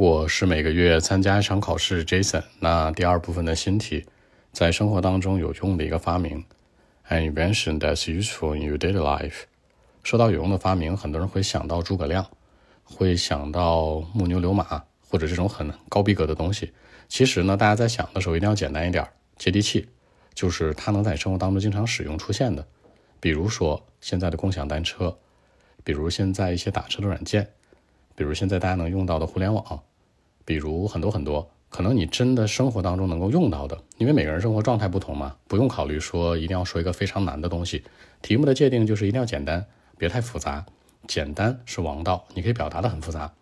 我是每个月参加一场考试，Jason。那第二部分的新题，在生活当中有用的一个发明，an invention that's useful in your daily life。说到有用的发明，很多人会想到诸葛亮，会想到木牛流马，或者这种很高逼格的东西。其实呢，大家在想的时候一定要简单一点，接地气，就是它能在生活当中经常使用出现的。比如说现在的共享单车，比如现在一些打车的软件，比如现在大家能用到的互联网。比如很多很多，可能你真的生活当中能够用到的，因为每个人生活状态不同嘛，不用考虑说一定要说一个非常难的东西。题目的界定就是一定要简单，别太复杂。简单是王道，你可以表达的很复杂。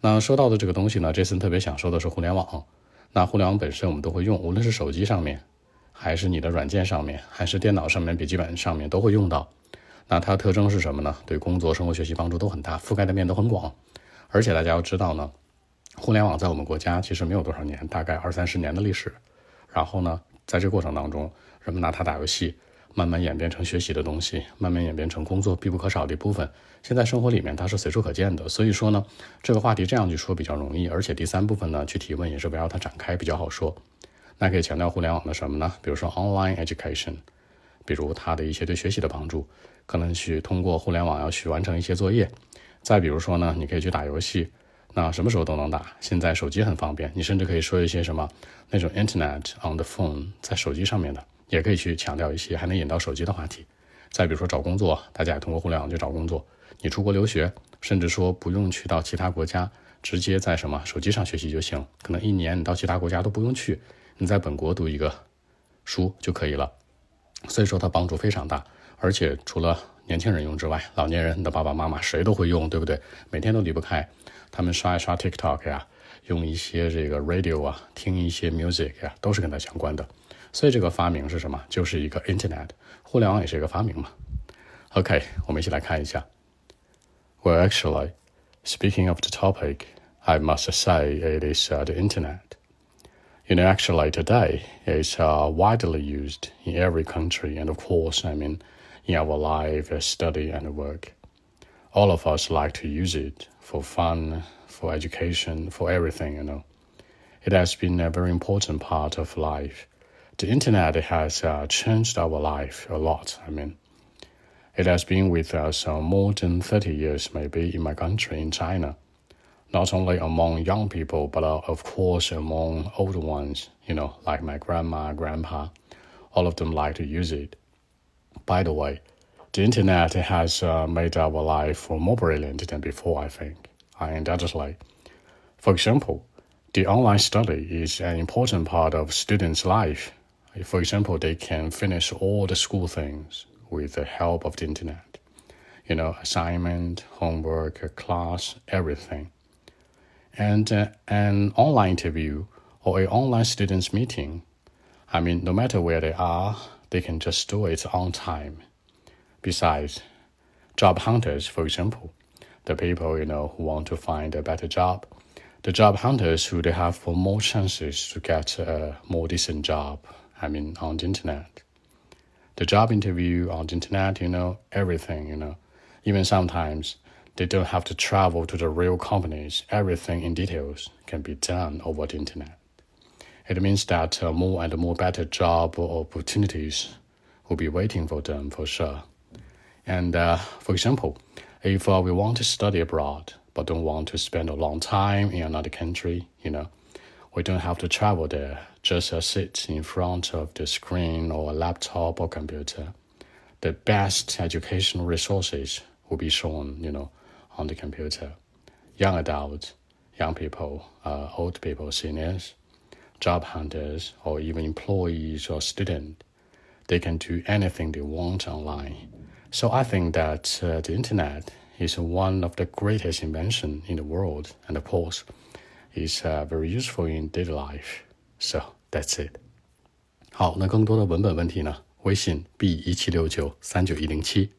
那说到的这个东西呢，Jason 特别想说的是互联网。那互联网本身我们都会用，无论是手机上面，还是你的软件上面，还是电脑上面、笔记本上面都会用到。那它的特征是什么呢？对工作、生活、学习帮助都很大，覆盖的面都很广。而且大家要知道呢。互联网在我们国家其实没有多少年，大概二三十年的历史。然后呢，在这过程当中，人们拿它打游戏，慢慢演变成学习的东西，慢慢演变成工作必不可少的一部分。现在生活里面它是随处可见的。所以说呢，这个话题这样去说比较容易，而且第三部分呢去提问也是围绕它展开比较好说。那可以强调互联网的什么呢？比如说 online education，比如它的一些对学习的帮助，可能去通过互联网要去完成一些作业。再比如说呢，你可以去打游戏。那什么时候都能打，现在手机很方便，你甚至可以说一些什么那种 Internet on the phone 在手机上面的，也可以去强调一些还能引到手机的话题。再比如说找工作，大家也通过互联网去找工作。你出国留学，甚至说不用去到其他国家，直接在什么手机上学习就行。可能一年你到其他国家都不用去，你在本国读一个书就可以了。所以说它帮助非常大，而且除了年轻人用之外，老年人、的爸爸妈妈谁都会用，对不对？每天都离不开。他们刷一刷 TikTok 呀，用一些这个 radio 啊，听一些 music 呀，都是跟它相关的。所以这个发明是什么？就是一个 Internet，互联网也是一个发明嘛。OK，我们一起来看一下。Well, actually, speaking of the topic, I must say it is uh, the Internet. You know, actually today it's uh, widely used in every country, and of course, I mean, in our life, study, and work. All of us like to use it for fun, for education, for everything, you know. It has been a very important part of life. The internet has uh, changed our life a lot. I mean, it has been with us uh, more than 30 years, maybe, in my country, in China. Not only among young people, but uh, of course among older ones, you know, like my grandma, grandpa. All of them like to use it. By the way, the internet has uh, made our life more brilliant than before, I think. And undoubtedly. For example, the online study is an important part of students' life. For example, they can finish all the school things with the help of the internet. You know, assignment, homework, class, everything. And uh, an online interview or an online students meeting, I mean, no matter where they are, they can just do it on time Besides, job hunters, for example, the people you know who want to find a better job, the job hunters who they have for more chances to get a more decent job. I mean, on the internet, the job interview on the internet, you know, everything, you know, even sometimes they don't have to travel to the real companies. Everything in details can be done over the internet. It means that uh, more and more better job opportunities will be waiting for them for sure. And uh, for example, if uh, we want to study abroad but don't want to spend a long time in another country, you know, we don't have to travel there. Just uh, sit in front of the screen or a laptop or computer. The best educational resources will be shown, you know, on the computer. Young adults, young people, uh, old people, seniors, job hunters, or even employees or students, they can do anything they want online so I think that uh, the internet is one of the greatest invention in the world, and of course, is uh, very useful in daily life. So that's it. 好，那更多的文本问题呢？微信 b 一七六九三九一零七。